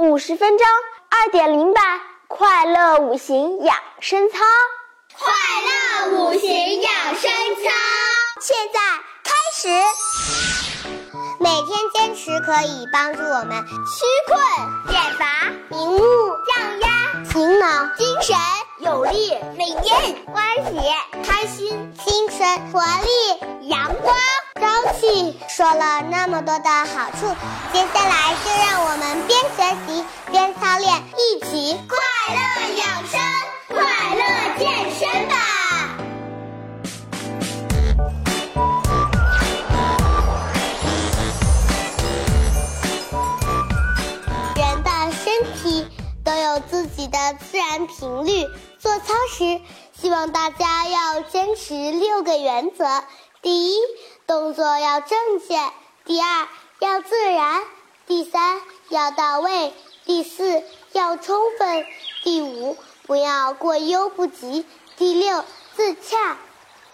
五十分钟二点零版快乐五行养生操，快乐五行养生操，现在开始。每天坚持可以帮助我们驱困、减乏、明目、降压、醒脑、精神、有力、美艳、欢喜、开心、青春、活力、阳光、朝气。说了那么多的好处，接下来就让我们边学习边操练，一起快乐养生，快乐健身吧！人的身体都有自己的自然频率，做操时，希望大家要坚持六个原则：第一，动作要正确；第二，要自然；第三，要到位；第四，要充分；第五，不要过犹不及；第六，自洽。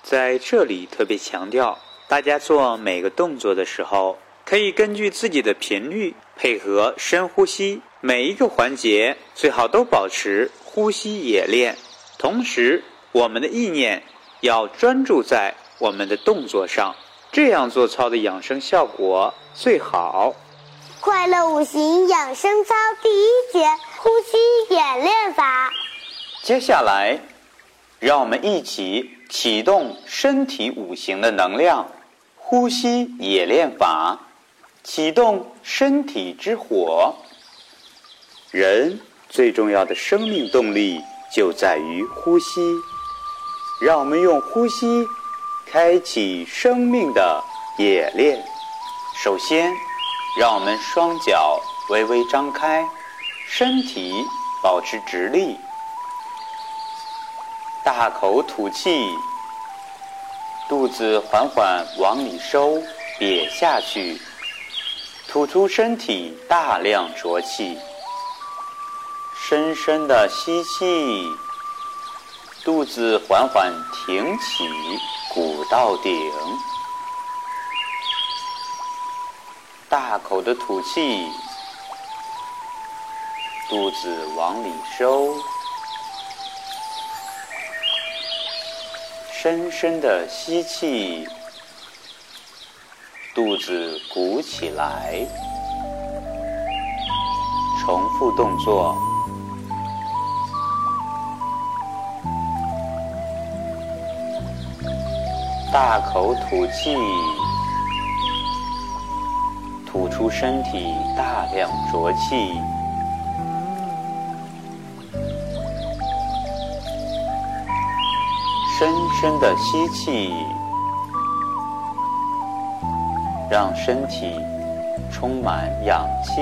在这里特别强调，大家做每个动作的时候，可以根据自己的频率配合深呼吸，每一个环节最好都保持呼吸演练。同时，我们的意念要专注在我们的动作上，这样做操的养生效果最好。快乐五行养生操第一节：呼吸演练法。接下来，让我们一起启动身体五行的能量，呼吸演练法，启动身体之火。人最重要的生命动力就在于呼吸，让我们用呼吸开启生命的冶炼。首先，让我们双脚微微张开，身体保持直立。大口吐气，肚子缓缓往里收，瘪下去，吐出身体大量浊气。深深的吸气，肚子缓缓挺起，鼓到顶。大口的吐气，肚子往里收。深深的吸气，肚子鼓起来。重复动作。大口吐气，吐出身体大量浊气。深深的吸气，让身体充满氧气。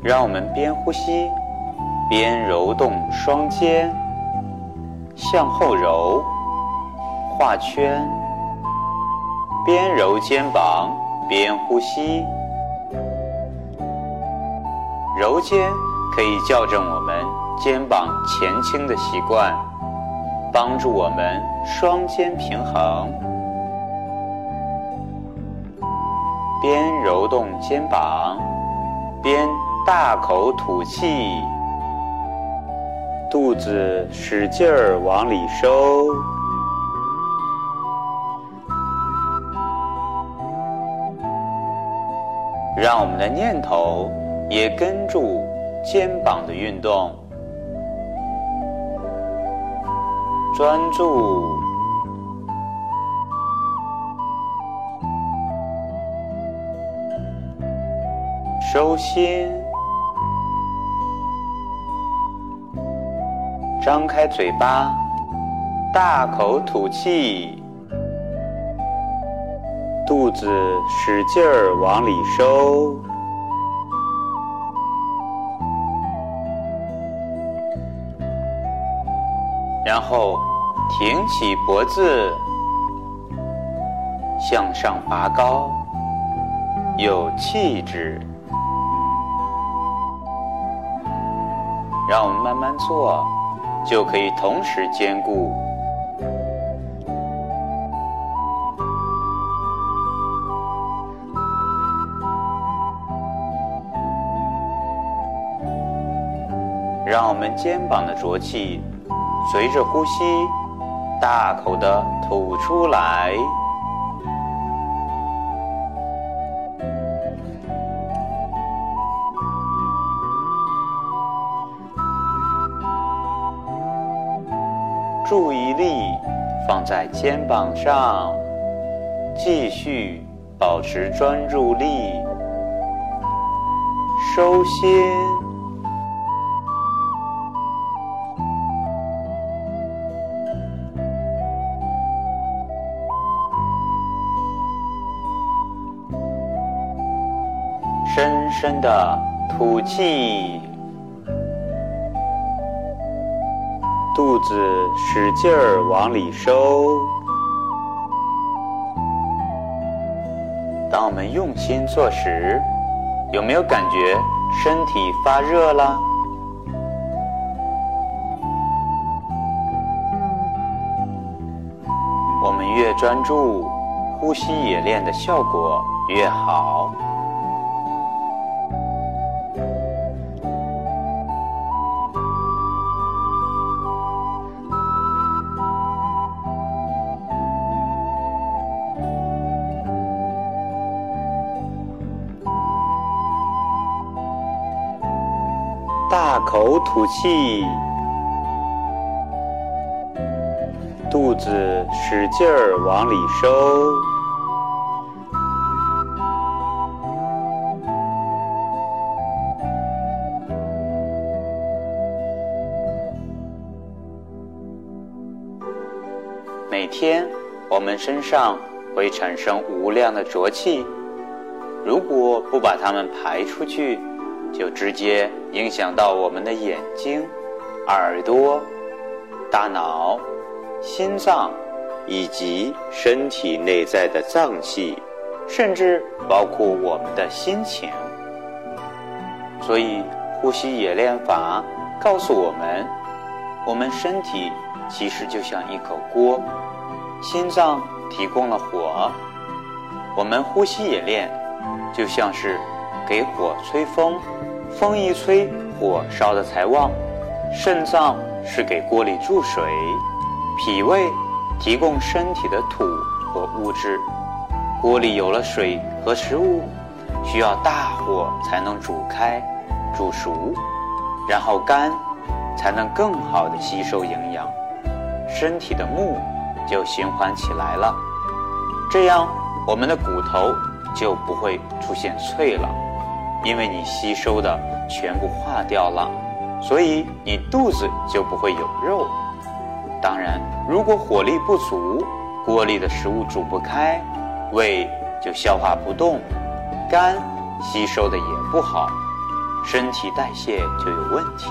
让我们边呼吸边揉动双肩，向后揉，画圈。边揉肩膀边呼吸，揉肩可以校正我们。肩膀前倾的习惯，帮助我们双肩平衡。边揉动肩膀，边大口吐气，肚子使劲儿往里收，让我们的念头也跟住肩膀的运动。专注，收心，张开嘴巴，大口吐气，肚子使劲儿往里收。然后挺起脖子，向上拔高，有气质。让我们慢慢做，就可以同时兼顾。让我们肩膀的浊气随着呼吸大口的吐出来。在肩膀上，继续保持专注力，收心。深深的吐气，肚子使劲儿往里收。当我们用心做时，有没有感觉身体发热了？我们越专注，呼吸冶炼的效果越好。大口吐气，肚子使劲儿往里收。每天，我们身上会产生无量的浊气，如果不把它们排出去，就直接影响到我们的眼睛、耳朵、大脑、心脏以及身体内在的脏器，甚至包括我们的心情。所以，呼吸冶炼法告诉我们，我们身体其实就像一口锅，心脏提供了火，我们呼吸冶炼就像是给火吹风。风一吹，火烧的才旺。肾脏是给锅里注水，脾胃提供身体的土和物质。锅里有了水和食物，需要大火才能煮开、煮熟，然后肝才能更好的吸收营养，身体的木就循环起来了。这样，我们的骨头就不会出现脆了。因为你吸收的全部化掉了，所以你肚子就不会有肉。当然，如果火力不足，锅里的食物煮不开，胃就消化不动，肝吸收的也不好，身体代谢就有问题。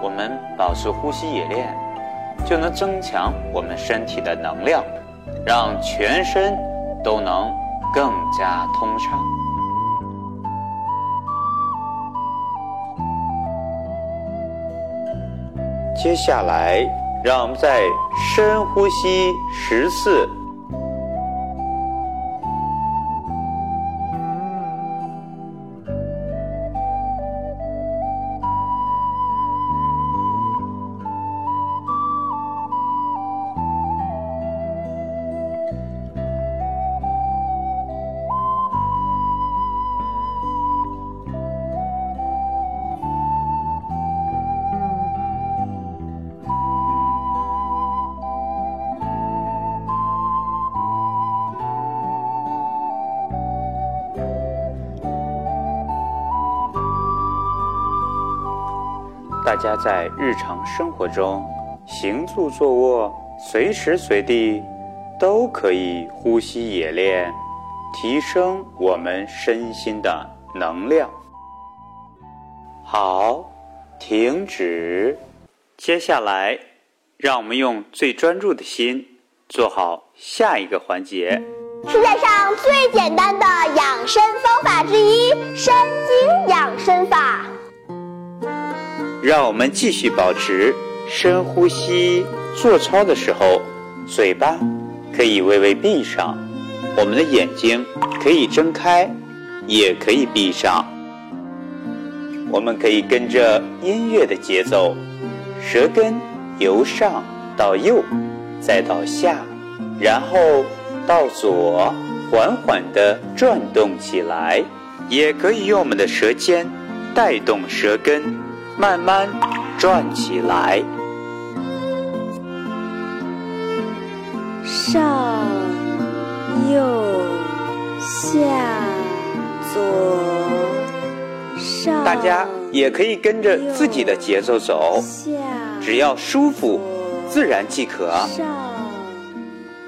我们保持呼吸冶炼，就能增强我们身体的能量，让全身都能更加通畅。接下来，让我们再深呼吸十次。大家在日常生活中行住坐卧，随时随地都可以呼吸冶炼，提升我们身心的能量。好，停止。接下来，让我们用最专注的心做好下一个环节。世界上最简单的养生方法之一——身经养生法。让我们继续保持深呼吸。做操的时候，嘴巴可以微微闭上，我们的眼睛可以睁开，也可以闭上。我们可以跟着音乐的节奏，舌根由上到右，再到下，然后到左，缓缓地转动起来。也可以用我们的舌尖带动舌根，慢慢转起来。上、右、下、左、上。大家也可以跟着自己的节奏走，只要舒服、自然即可。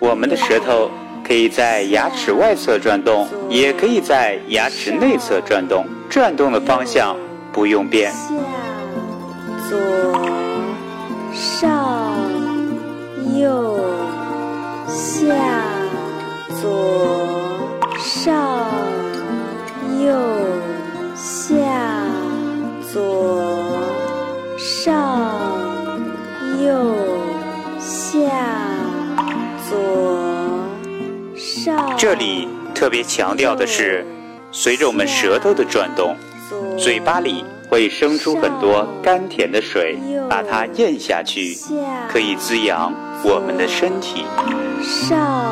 我们的舌头。可以在牙齿外侧转动，也可以在牙齿内侧转动。转动的方向不用变。左、上、右、下、左、上、右、下、左、上、右、下、左上。这里特别强调的是，随着我们舌头的转动，嘴巴里会生出很多甘甜的水，把它咽下去，可以滋养我们的身体。上、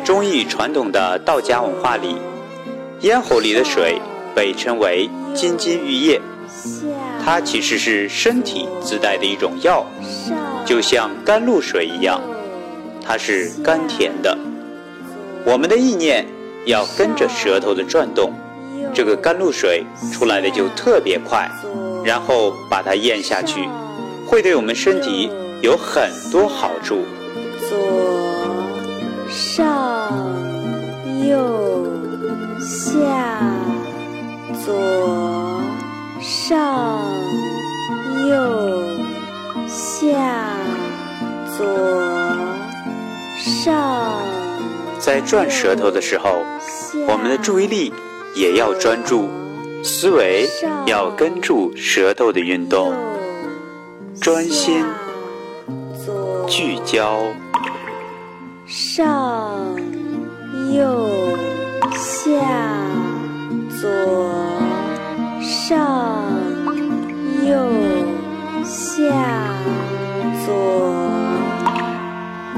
中医传统的道家文化里，咽喉里的水被称为金津玉液，它其实是身体自带的一种药，就像甘露水一样，它是甘甜的。我们的意念要跟着舌头的转动，这个甘露水出来的就特别快，然后把它咽下去，会对我们身体有很多好处。左上、右、下、左、上、右、下、左、上。在转舌头的时候，我们的注意力也要专注，思维要跟住舌头的运动，专心、聚焦。上、右、下、左、上、右、下、左、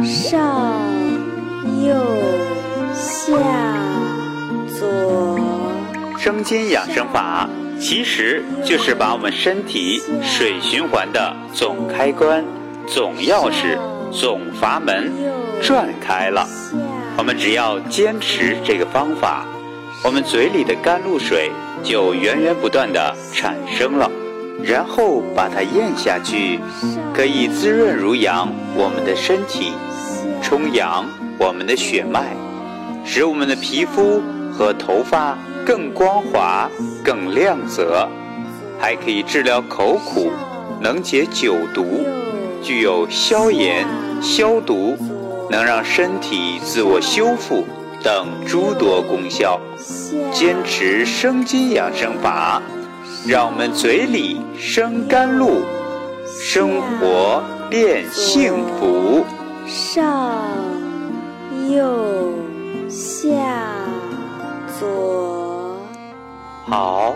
上、右、下、左。生津养生法其实就是把我们身体水循环的总开关、总钥匙、总阀门。转开了，我们只要坚持这个方法，我们嘴里的甘露水就源源不断的产生了，然后把它咽下去，可以滋润濡养我们的身体，充养我们的血脉，使我们的皮肤和头发更光滑、更亮泽，还可以治疗口苦，能解酒毒，具有消炎、消毒。能让身体自我修复等诸多功效，坚持生津养生法，让我们嘴里生甘露，生活变幸福。上、右、下、左。好，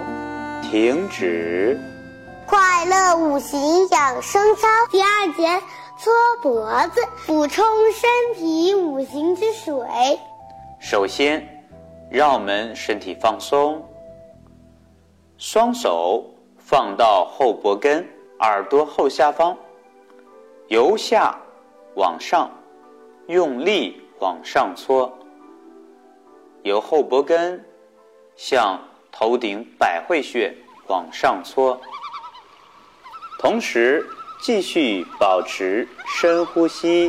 停止。快乐五行养生操第二节。搓脖子，补充身体五行之水。首先，让我们身体放松，双手放到后脖根、耳朵后下方，由下往上，用力往上搓，由后脖根向头顶百会穴往上搓，同时。继续保持深呼吸。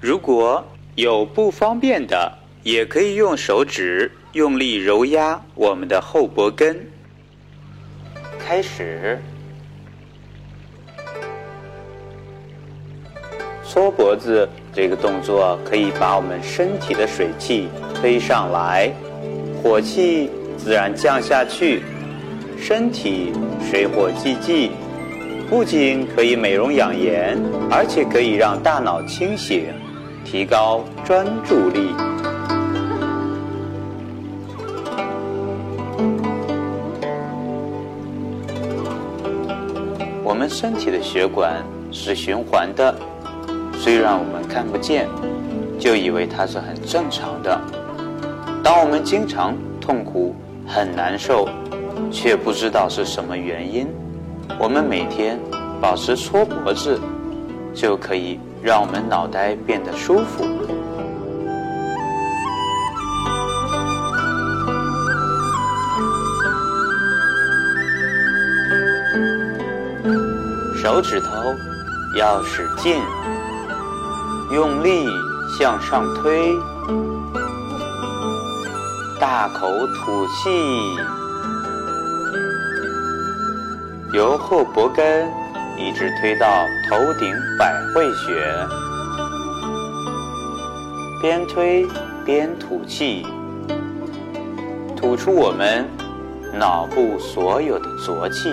如果有不方便的，也可以用手指用力揉压我们的后脖根。开始，搓脖子这个动作可以把我们身体的水气推上来，火气自然降下去，身体水火既济，不仅可以美容养颜，而且可以让大脑清醒，提高专注力。我们身体的血管是循环的。虽然我们看不见，就以为它是很正常的。当我们经常痛苦、很难受，却不知道是什么原因，我们每天保持搓脖子，就可以让我们脑袋变得舒服。手指头要使劲。用力向上推，大口吐气，由后脖根一直推到头顶百会穴，边推边吐气，吐出我们脑部所有的浊气。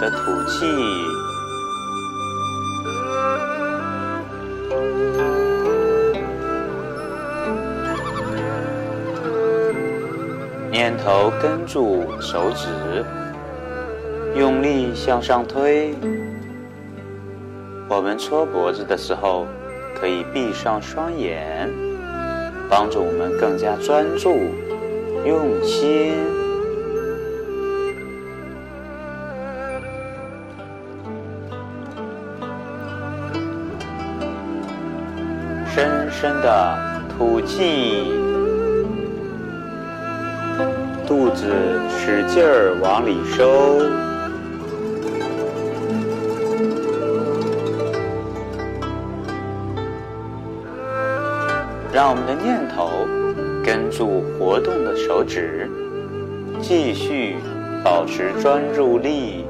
的吐气，念头跟住手指，用力向上推。我们搓脖子的时候，可以闭上双眼，帮助我们更加专注、用心。深的吐气，肚子使劲儿往里收，让我们的念头跟住活动的手指，继续保持专注力。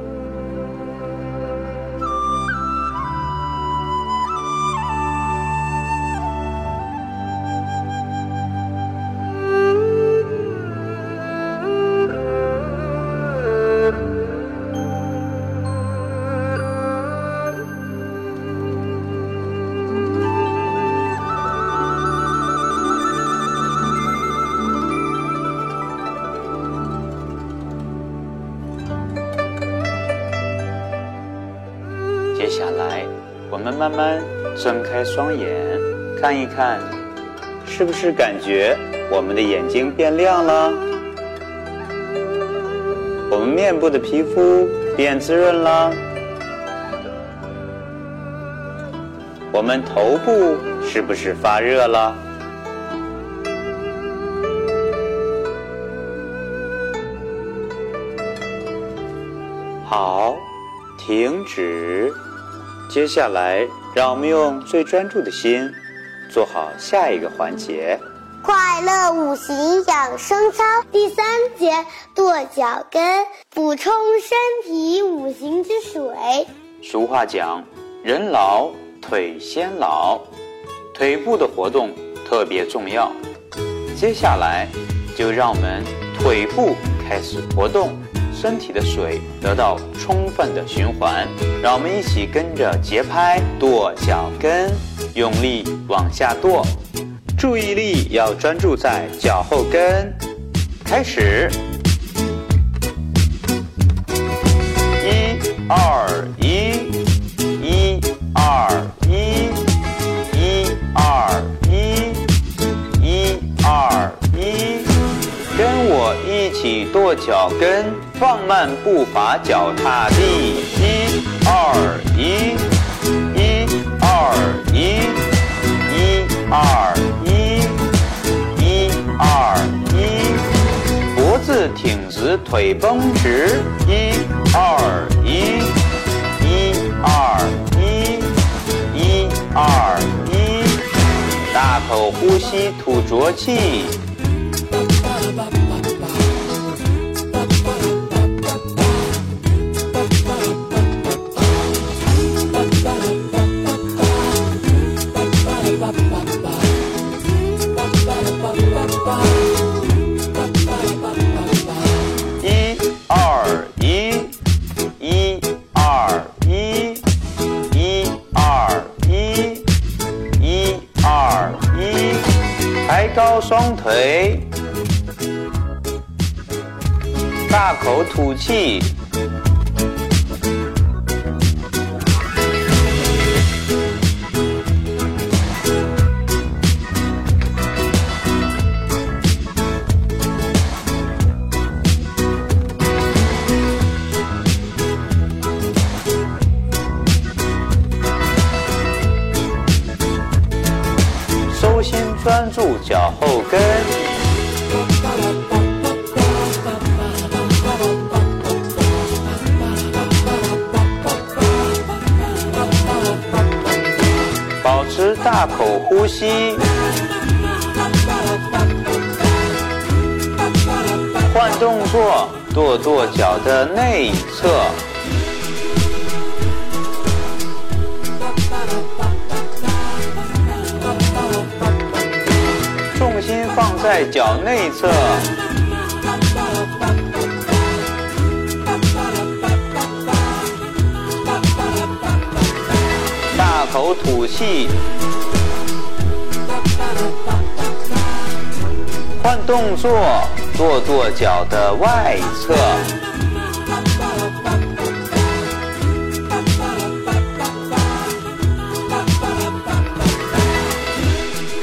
开双眼，看一看，是不是感觉我们的眼睛变亮了？我们面部的皮肤变滋润了？我们头部是不是发热了？好，停止。接下来，让我们用最专注的心，做好下一个环节——快乐五行养生操第三节：跺脚跟，补充身体五行之水。俗话讲：“人老腿先老”，腿部的活动特别重要。接下来，就让我们腿部开始活动。身体的水得到充分的循环，让我们一起跟着节拍跺脚跟，用力往下跺，注意力要专注在脚后跟。开始，一二一，一二一，一二一，一二一，跟我一起跺脚跟。放慢步伐脚踏地一二一一二一一二一一二一脖子挺直腿绷直一二一一二一一二一大口呼吸吐浊气口吐气。吸，换动作，跺跺脚的内侧。重心放在脚内侧，大口吐气，换动作，跺跺脚的外侧。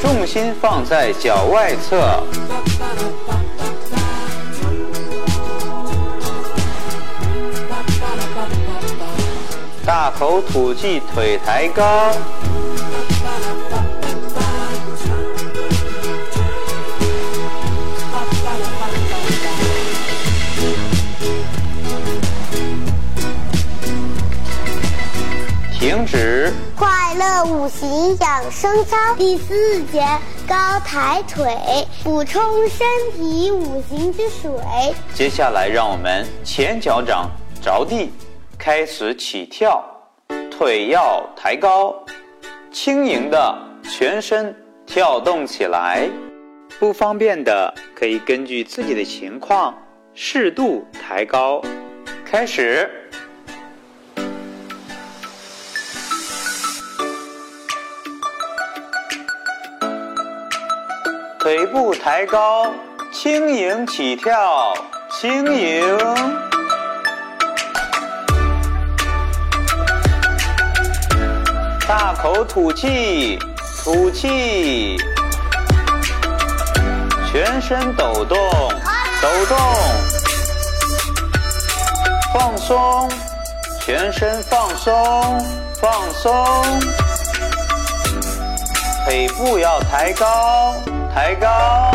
重心放在脚外侧，大口吐气，腿抬高，停止。快乐五行养生操第四节高抬腿，补充身体五行之水。接下来，让我们前脚掌着地，开始起跳，腿要抬高，轻盈的全身跳动起来。不方便的可以根据自己的情况适度抬高。开始。腿部抬高，轻盈起跳，轻盈。大口吐气，吐气，全身抖动，抖动，放松，全身放松，放松，腿部要抬高。抬高，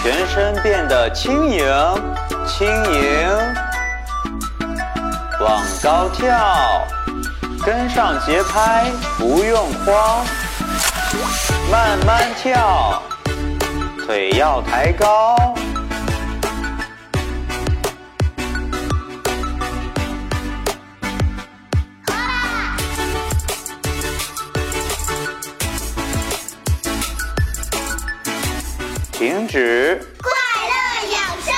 全身变得轻盈，轻盈，往高跳，跟上节拍，不用慌，慢慢跳，腿要抬高。停止。快乐养生，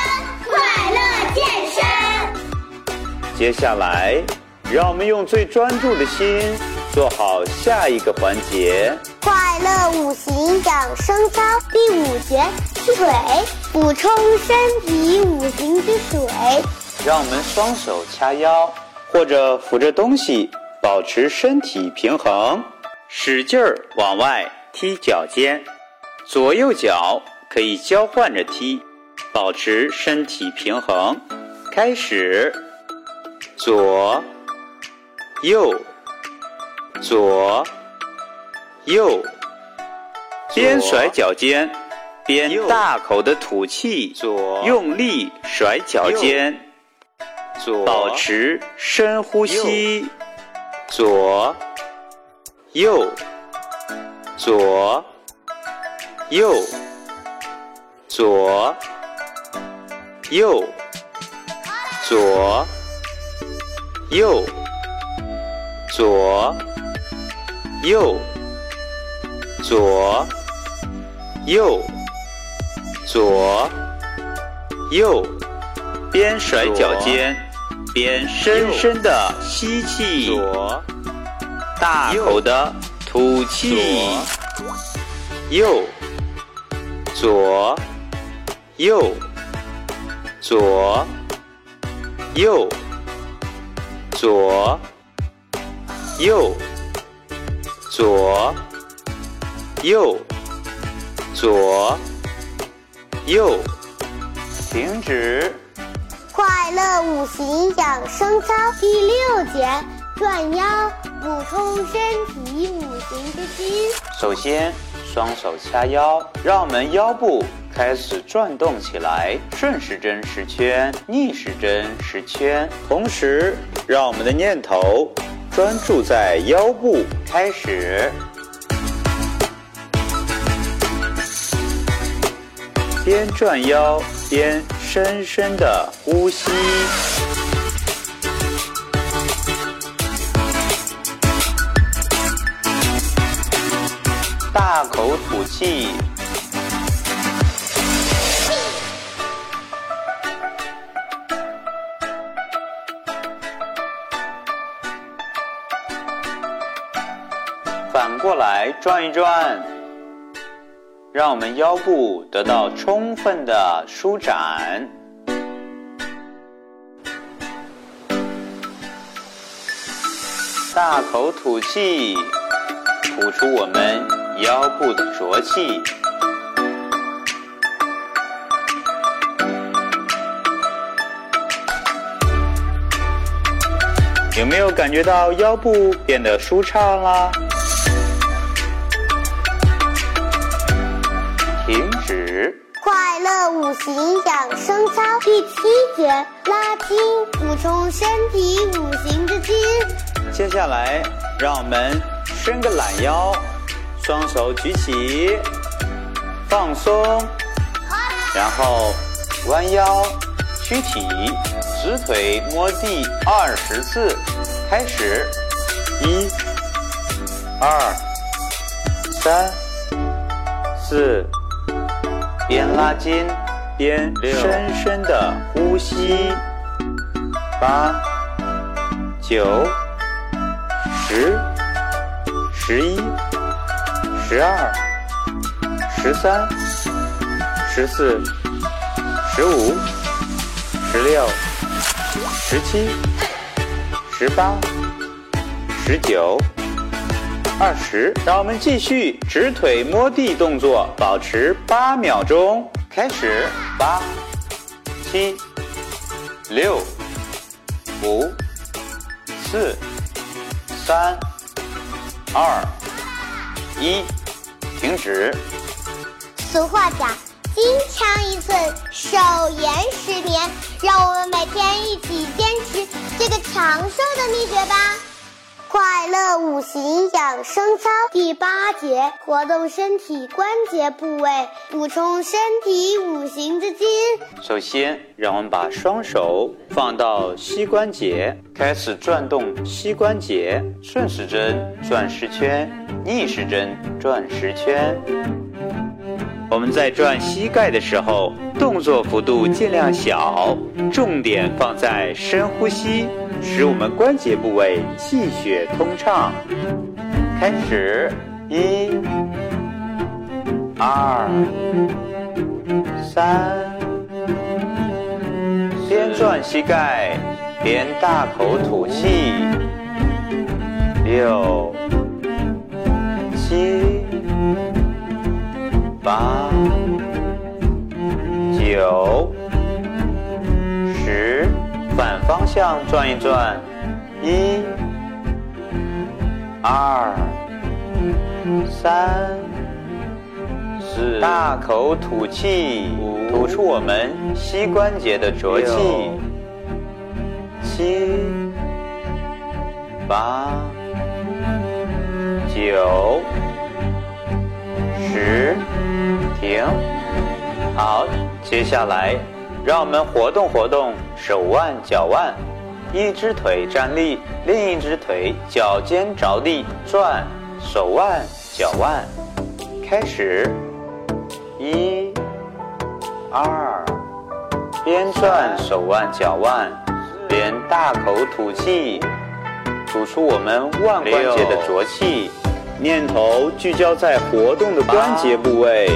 快乐健身。接下来，让我们用最专注的心做好下一个环节。快乐五行养生操第五节水，补充身体五行之水。让我们双手掐腰，或者扶着东西，保持身体平衡，使劲儿往外踢脚尖，左右脚可以交换着踢，保持身体平衡。开始，左、右、左、右，边甩脚尖，边大口的吐气，用力甩脚尖。左，保持深呼吸。左，右，左，右，左，右，左，右，左，右，左，右，左，右，边甩脚尖。边深深的吸气，左，大口的吐气，右，左，右，左，右，左，右，左，右，左，右，停止。快乐五行养生操第六节：转腰，补充身体五行之金。首先，双手掐腰，让我们腰部开始转动起来，顺时针十圈，逆时针十圈。同时，让我们的念头专注在腰部，开始。边转腰边深深的呼吸，大口吐气，过来转一转。让我们腰部得到充分的舒展，大口吐气，吐出我们腰部的浊气。有没有感觉到腰部变得舒畅啦？五行养生操第七节：拉筋，补充身体五行之金。接下来，让我们伸个懒腰，双手举起，放松，然后弯腰，屈体，直腿摸地二十次。开始，一、二、三、四。边拉筋边深深的呼吸，八、九、十、十一、十二、十三、十四、十五、十六、十七、十八、十九。二十，让我们继续直腿摸地动作，保持八秒钟。开始，八、七、六、五、四、三、二、一，停止。俗话讲，金枪一寸，手延十年。让我们每天一起坚持这个长寿的秘诀吧。快乐五行养生操第八节：活动身体关节部位，补充身体五行之精。首先，让我们把双手放到膝关节，开始转动膝关节，顺时针转十圈，逆时针转十圈。我们在转膝盖的时候，动作幅度尽量小，重点放在深呼吸。使我们关节部位气血通畅。开始，一、二、三，边转膝盖边大口吐气。六、七、八、九。反方向转一转，一、二、三、四，大口吐气，吐出我们膝关节的浊气。七、八、九、十，停。好，接下来让我们活动活动手腕、脚腕，一只腿站立，另一只腿脚尖着地转，手腕、脚腕，开始，一、二。边转手腕、脚腕，边大口吐气，吐出我们腕关节的浊气。念头聚焦在活动的关节部位。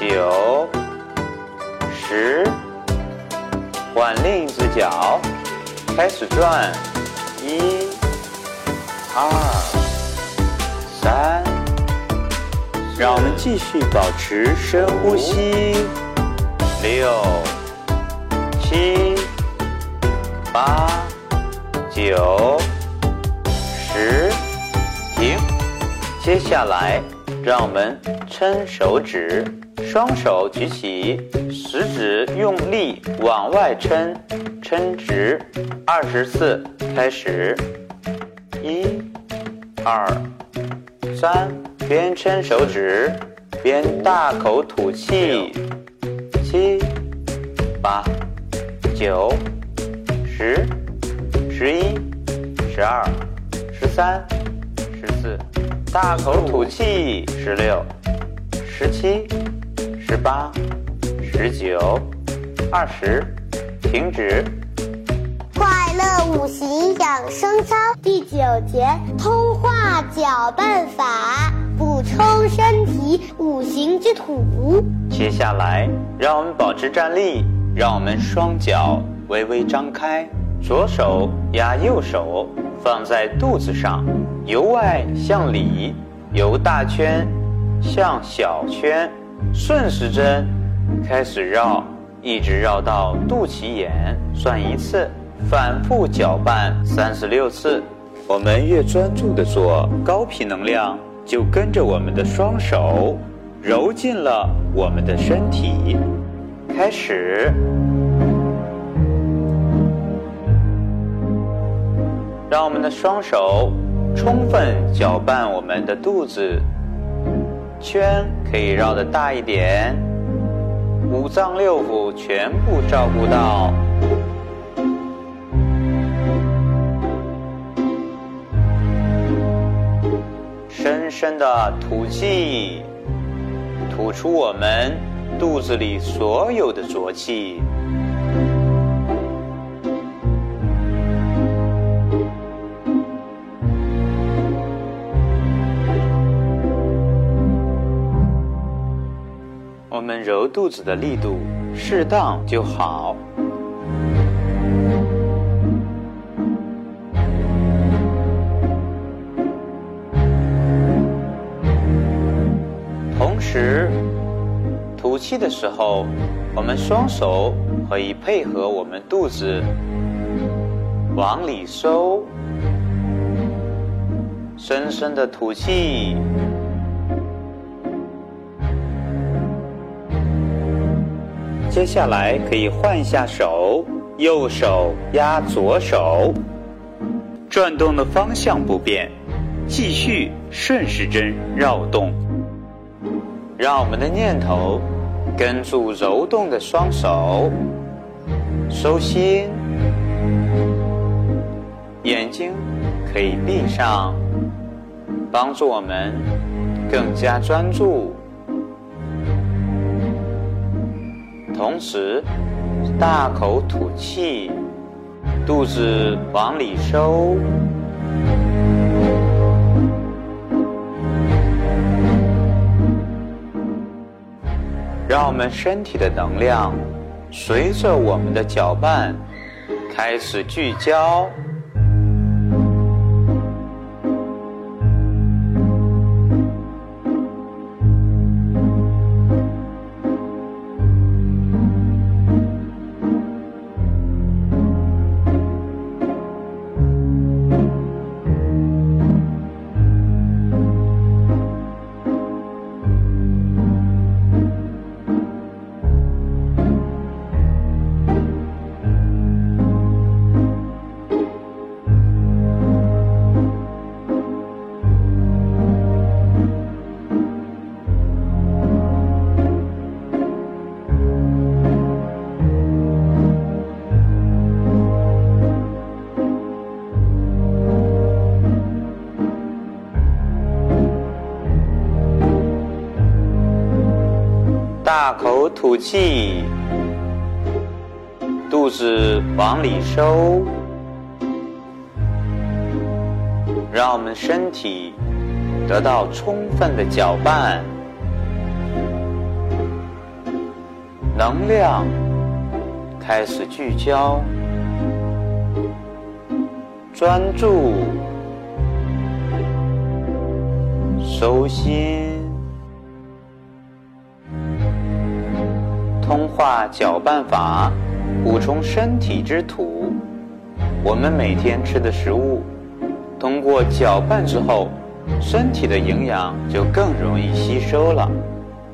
九、十，换另一只脚，开始转。一、二、三，让我们继续保持深呼吸。六。七、八、九、十，停。接下来，让我们撑手指，双手举起，食指用力往外撑，撑直二十次。开始，一、二、三，边撑手指边大口吐气，七、八。九、十、十一、十二、十三、十四，大口吐气。十六、十七、十八、十九、二十，停止。快乐五行养生操第九节：通化搅拌法，补充身体五行之土。接下来，让我们保持站立。让我们双脚微微张开，左手压右手，放在肚子上，由外向里，由大圈向小圈，顺时针开始绕，一直绕到肚脐眼，算一次，反复搅拌三十六次。我们越专注的做，高频能量就跟着我们的双手揉进了我们的身体。开始，让我们的双手充分搅拌我们的肚子，圈可以绕的大一点，五脏六腑全部照顾到，深深的吐气，吐出我们。肚子里所有的浊气，我们揉肚子的力度适当就好。同时。吐气的时候，我们双手可以配合我们肚子往里收，深深的吐气。接下来可以换一下手，右手压左手，转动的方向不变，继续顺时针绕动。让我们的念头跟住揉动的双手，收心，眼睛可以闭上，帮助我们更加专注。同时，大口吐气，肚子往里收。让我们身体的能量随着我们的搅拌开始聚焦。大口吐气，肚子往里收，让我们身体得到充分的搅拌，能量开始聚焦，专注，收心。通化搅拌法，补充身体之土。我们每天吃的食物，通过搅拌之后，身体的营养就更容易吸收了。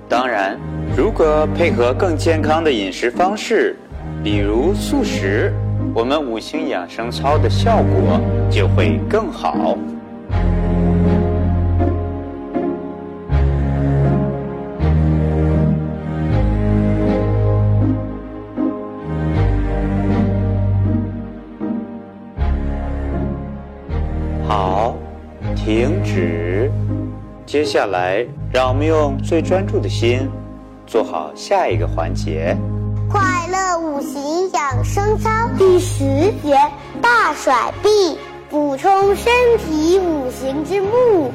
当然，如果配合更健康的饮食方式，比如素食，我们五行养生操的效果就会更好。好，停止。接下来，让我们用最专注的心，做好下一个环节。快乐五行养生操第十节大甩臂，补充身体五行之木。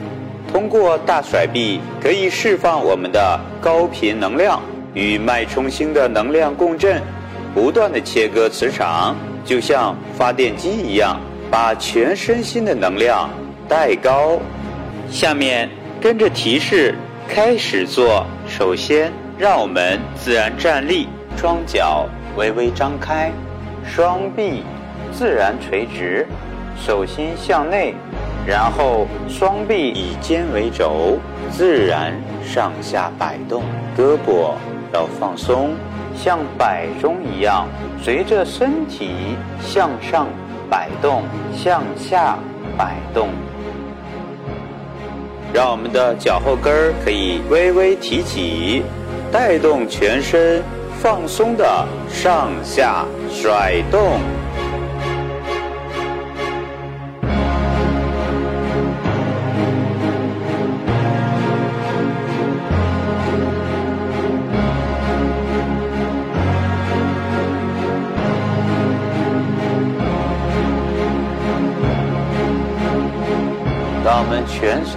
通过大甩臂，可以释放我们的高频能量，与脉冲星的能量共振，不断的切割磁场，就像发电机一样。把全身心的能量带高。下面跟着提示开始做。首先，让我们自然站立，双脚微微张开，双臂自然垂直，手心向内，然后双臂以肩为轴，自然上下摆动，胳膊要放松，像摆钟一样，随着身体向上。摆动，向下摆动，让我们的脚后跟儿可以微微提起，带动全身放松的上下甩动。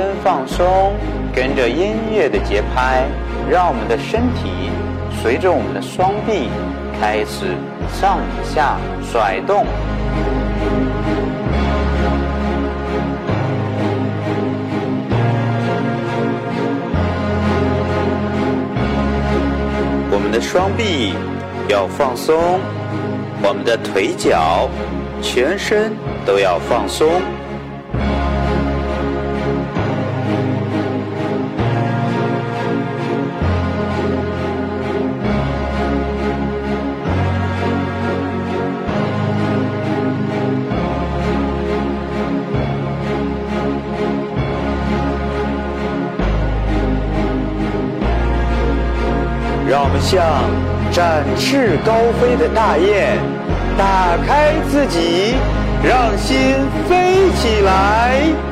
身放松，跟着音乐的节拍，让我们的身体随着我们的双臂开始上下甩动。我们的双臂要放松，我们的腿脚、全身都要放松。像展翅高飞的大雁，打开自己，让心飞起来。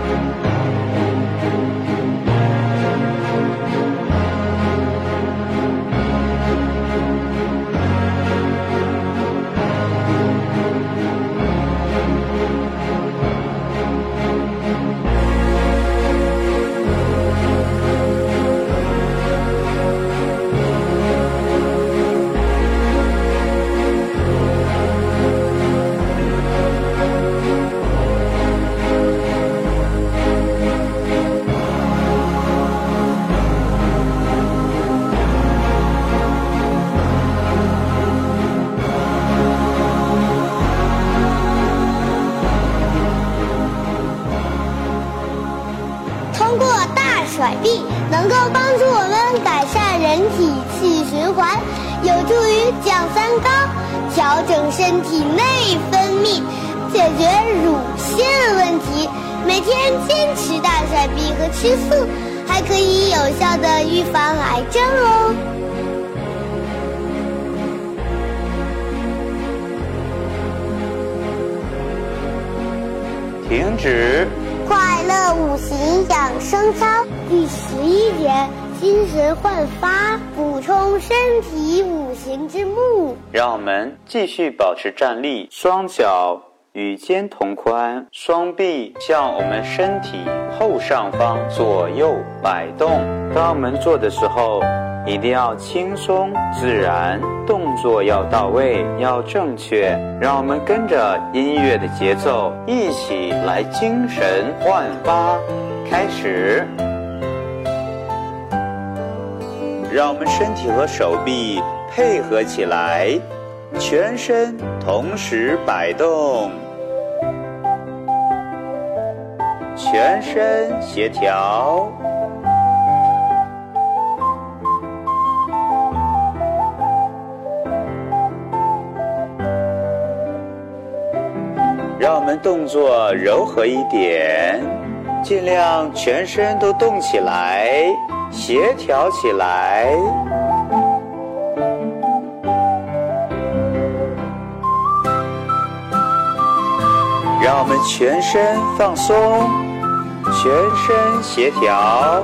能够帮助我们改善人体气循环，有助于降三高，调整身体内分泌，解决乳腺问题。每天坚持大甩臂和吃素，还可以有效的预防癌症哦。停止。快的五行养生操第十一节精神焕发，补充身体五行之木。让我们继续保持站立，双脚与肩同宽，双臂向我们身体后上方左右摆动。当我们做的时候，一定要轻松自然，动作要到位，要正确。让我们跟着音乐的节奏，一起来精神焕发。开始，让我们身体和手臂配合起来，全身同时摆动，全身协调。让我们动作柔和一点，尽量全身都动起来，协调起来。让我们全身放松，全身协调。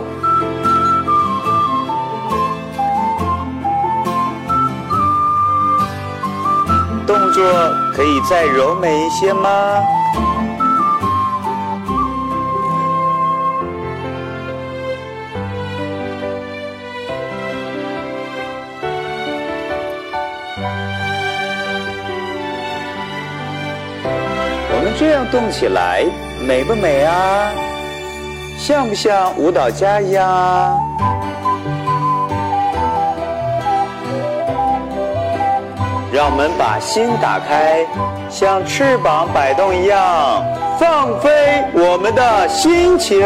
作可以再柔美一些吗？我们这样动起来美不美啊？像不像舞蹈家一样啊让我们把心打开，像翅膀摆动一样，放飞我们的心情。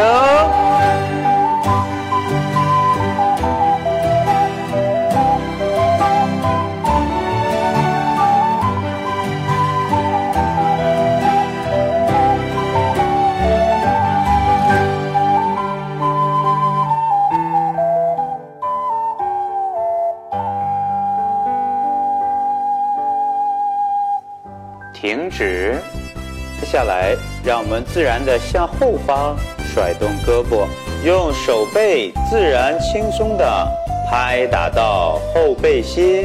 自然的向后方甩动胳膊，用手背自然轻松的拍打到后背心，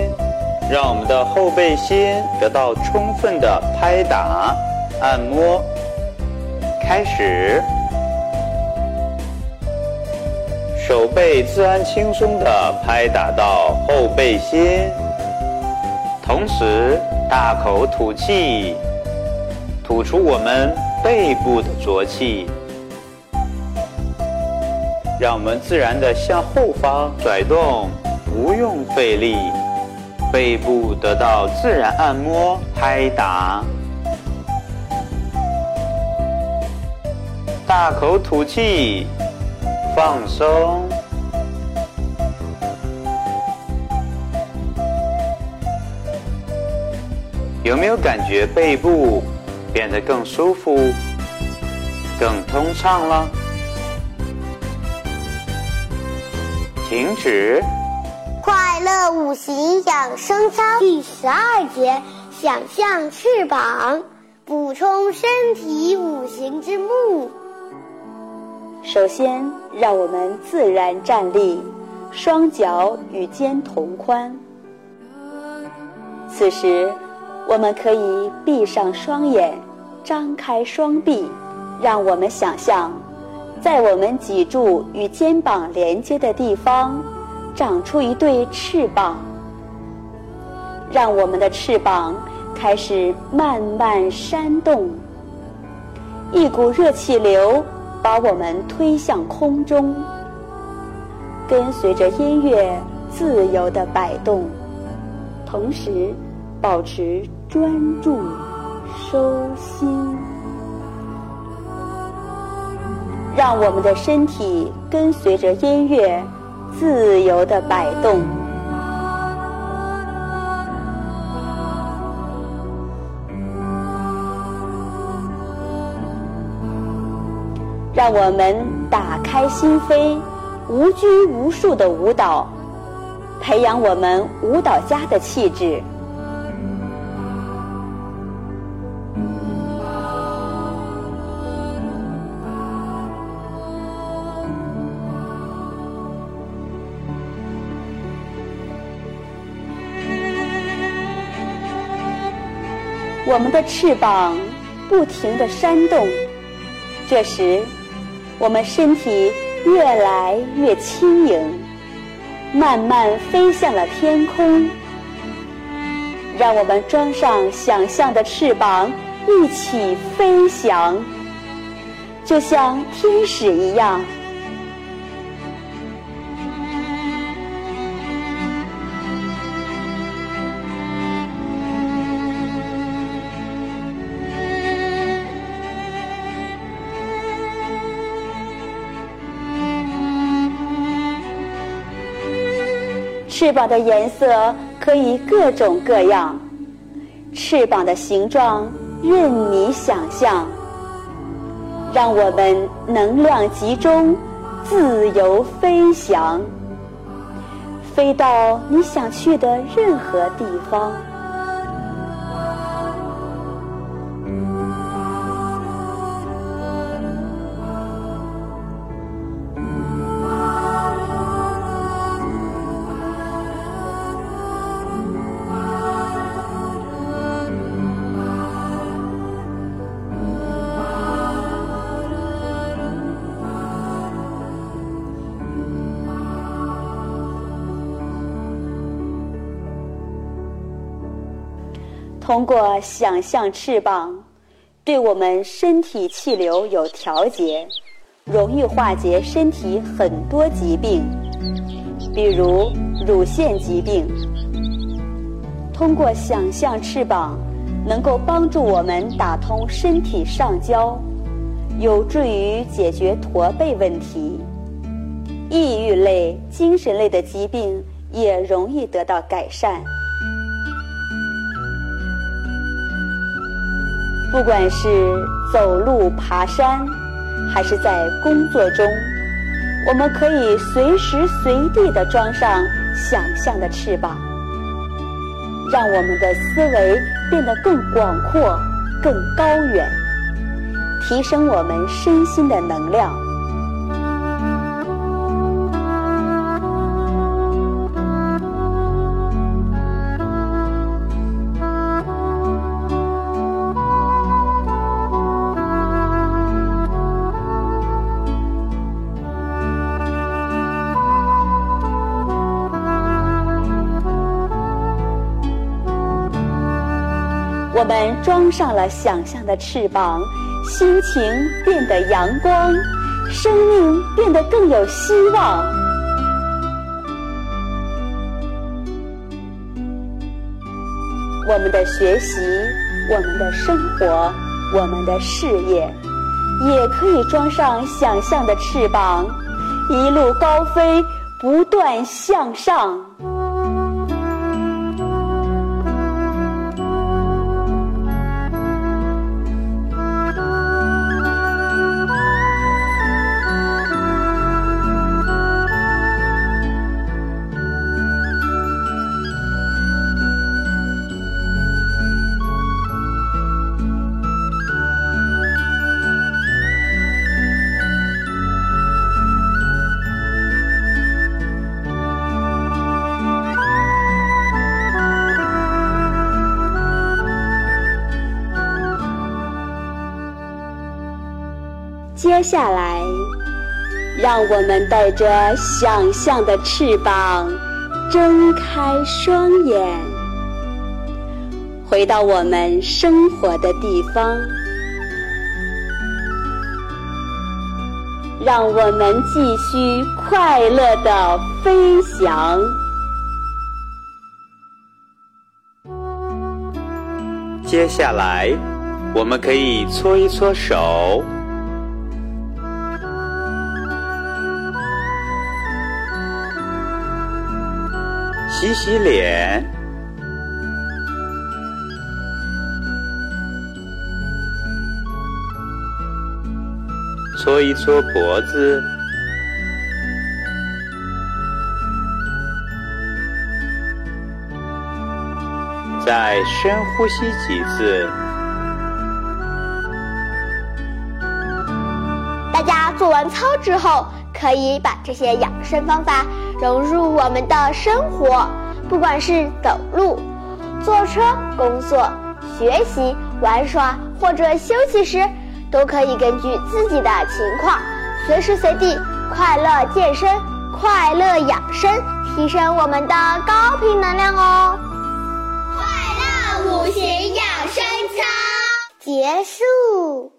让我们的后背心得到充分的拍打、按摩。开始，手背自然轻松的拍打到后背心，同时。大口吐气，吐出我们背部的浊气，让我们自然的向后方甩动，不用费力，背部得到自然按摩拍打。大口吐气，放松。有没有感觉背部变得更舒服、更通畅了？停止。快乐五行养生操第十二节：想象翅膀，补充身体五行之木。首先，让我们自然站立，双脚与肩同宽。此时。我们可以闭上双眼，张开双臂，让我们想象，在我们脊柱与肩膀连接的地方，长出一对翅膀。让我们的翅膀开始慢慢扇动，一股热气流把我们推向空中，跟随着音乐自由的摆动，同时保持。专注，收心，让我们的身体跟随着音乐自由的摆动，让我们打开心扉，无拘无束的舞蹈，培养我们舞蹈家的气质。我们的翅膀不停地扇动，这时，我们身体越来越轻盈，慢慢飞向了天空。让我们装上想象的翅膀，一起飞翔，就像天使一样。翅膀的颜色可以各种各样，翅膀的形状任你想象，让我们能量集中，自由飞翔，飞到你想去的任何地方。通过想象翅膀，对我们身体气流有调节，容易化解身体很多疾病，比如乳腺疾病。通过想象翅膀，能够帮助我们打通身体上焦，有助于解决驼背问题。抑郁类、精神类的疾病也容易得到改善。不管是走路、爬山，还是在工作中，我们可以随时随地的装上想象的翅膀，让我们的思维变得更广阔、更高远，提升我们身心的能量。装上了想象的翅膀，心情变得阳光，生命变得更有希望。我们的学习、我们的生活、我们的事业，也可以装上想象的翅膀，一路高飞，不断向上。接下来，让我们带着想象的翅膀，睁开双眼，回到我们生活的地方，让我们继续快乐的飞翔。接下来，我们可以搓一搓手。洗洗脸，搓一搓脖子，再深呼吸几次。大家做完操之后，可以把这些养生方法。融入我们的生活，不管是走路、坐车、工作、学习、玩耍或者休息时，都可以根据自己的情况，随时随地快乐健身、快乐养生，提升我们的高频能量哦。快乐五行养生操结束。